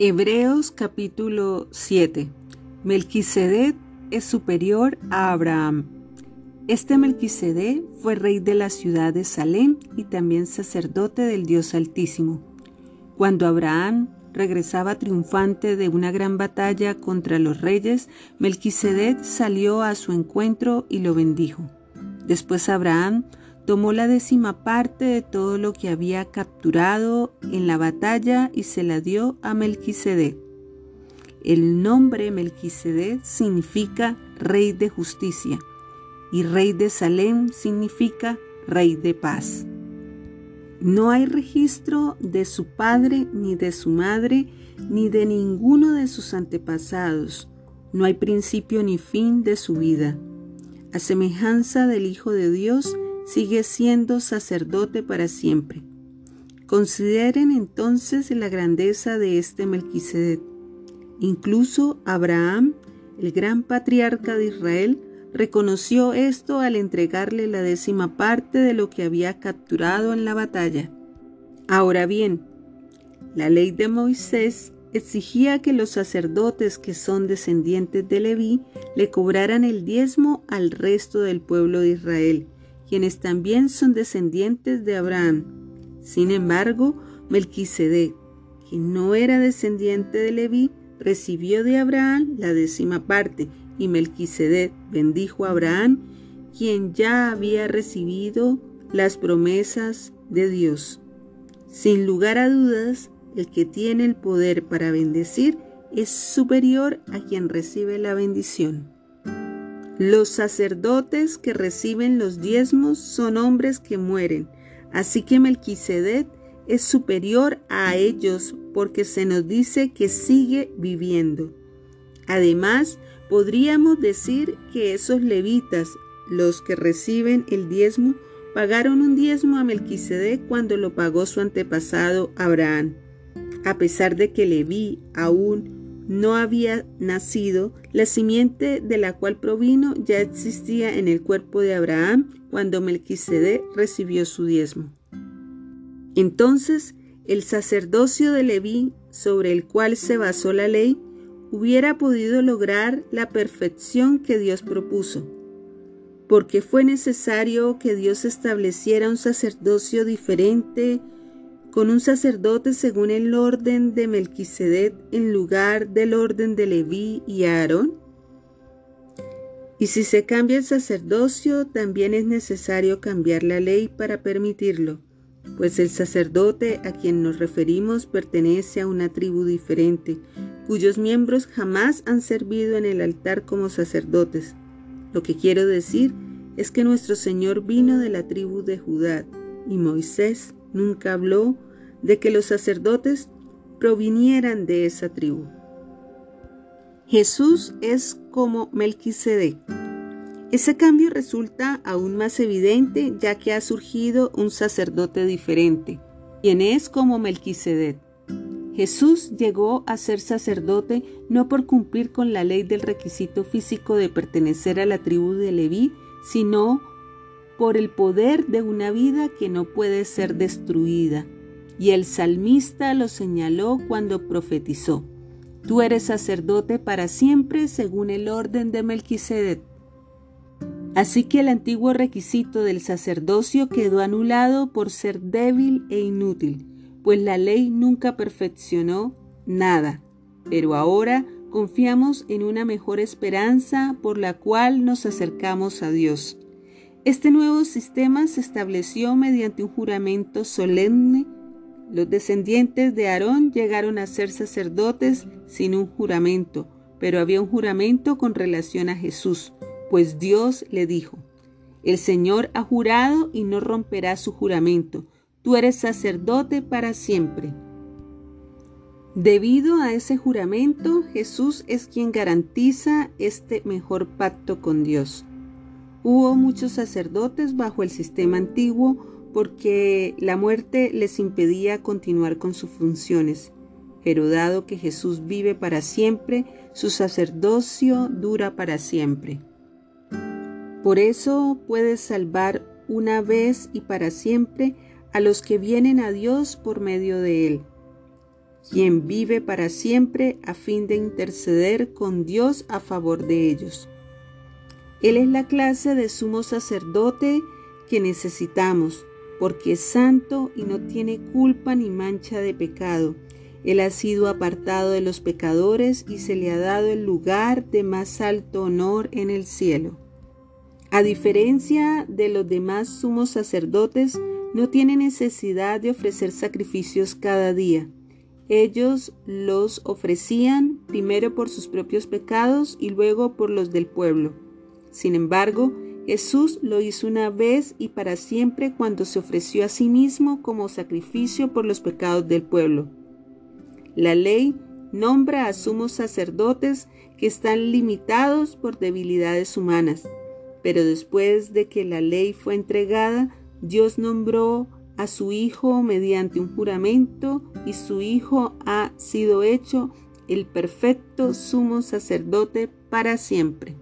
Hebreos capítulo 7. Melquisedec es superior a Abraham. Este Melquisedec fue rey de la ciudad de Salem y también sacerdote del Dios Altísimo. Cuando Abraham regresaba triunfante de una gran batalla contra los reyes, Melquisedec salió a su encuentro y lo bendijo. Después Abraham tomó la décima parte de todo lo que había capturado en la batalla y se la dio a Melquisedec. El nombre Melquisedec significa rey de justicia y rey de Salem significa rey de paz. No hay registro de su padre ni de su madre ni de ninguno de sus antepasados. No hay principio ni fin de su vida. A semejanza del Hijo de Dios, sigue siendo sacerdote para siempre. Consideren entonces la grandeza de este Melquisedec. Incluso Abraham, el gran patriarca de Israel, reconoció esto al entregarle la décima parte de lo que había capturado en la batalla. Ahora bien, la ley de Moisés exigía que los sacerdotes que son descendientes de Leví le cobraran el diezmo al resto del pueblo de Israel, quienes también son descendientes de Abraham. Sin embargo, Melquisedec, que no era descendiente de Leví, recibió de Abraham la décima parte, y Melquisedec bendijo a Abraham, quien ya había recibido las promesas de Dios. Sin lugar a dudas, el que tiene el poder para bendecir es superior a quien recibe la bendición. Los sacerdotes que reciben los diezmos son hombres que mueren, así que Melquisedec es superior a ellos porque se nos dice que sigue viviendo. Además, podríamos decir que esos levitas, los que reciben el diezmo, pagaron un diezmo a Melquisedec cuando lo pagó su antepasado Abraham. A pesar de que Leví aún no había nacido, la simiente de la cual provino ya existía en el cuerpo de Abraham cuando Melquisedec recibió su diezmo. Entonces, el sacerdocio de Leví, sobre el cual se basó la ley, hubiera podido lograr la perfección que Dios propuso, porque fue necesario que Dios estableciera un sacerdocio diferente con un sacerdote según el orden de Melquisedec en lugar del orden de Leví y Aarón? Y si se cambia el sacerdocio, también es necesario cambiar la ley para permitirlo, pues el sacerdote a quien nos referimos pertenece a una tribu diferente, cuyos miembros jamás han servido en el altar como sacerdotes. Lo que quiero decir es que nuestro Señor vino de la tribu de Judá y Moisés nunca habló de que los sacerdotes provinieran de esa tribu. Jesús es como Melquisedec. Ese cambio resulta aún más evidente ya que ha surgido un sacerdote diferente, quien es como Melquisedec. Jesús llegó a ser sacerdote no por cumplir con la ley del requisito físico de pertenecer a la tribu de Leví, sino por el poder de una vida que no puede ser destruida. Y el salmista lo señaló cuando profetizó. Tú eres sacerdote para siempre según el orden de Melquisedec. Así que el antiguo requisito del sacerdocio quedó anulado por ser débil e inútil, pues la ley nunca perfeccionó nada. Pero ahora confiamos en una mejor esperanza por la cual nos acercamos a Dios. Este nuevo sistema se estableció mediante un juramento solemne. Los descendientes de Aarón llegaron a ser sacerdotes sin un juramento, pero había un juramento con relación a Jesús, pues Dios le dijo, el Señor ha jurado y no romperá su juramento, tú eres sacerdote para siempre. Debido a ese juramento, Jesús es quien garantiza este mejor pacto con Dios. Hubo muchos sacerdotes bajo el sistema antiguo porque la muerte les impedía continuar con sus funciones. Pero dado que Jesús vive para siempre, su sacerdocio dura para siempre. Por eso puede salvar una vez y para siempre a los que vienen a Dios por medio de Él. quien vive para siempre a fin de interceder con Dios a favor de ellos. Él es la clase de sumo sacerdote que necesitamos, porque es santo y no tiene culpa ni mancha de pecado. Él ha sido apartado de los pecadores y se le ha dado el lugar de más alto honor en el cielo. A diferencia de los demás sumos sacerdotes, no tiene necesidad de ofrecer sacrificios cada día. Ellos los ofrecían primero por sus propios pecados y luego por los del pueblo. Sin embargo, Jesús lo hizo una vez y para siempre cuando se ofreció a sí mismo como sacrificio por los pecados del pueblo. La ley nombra a sumos sacerdotes que están limitados por debilidades humanas, pero después de que la ley fue entregada, Dios nombró a su Hijo mediante un juramento y su Hijo ha sido hecho el perfecto sumo sacerdote para siempre.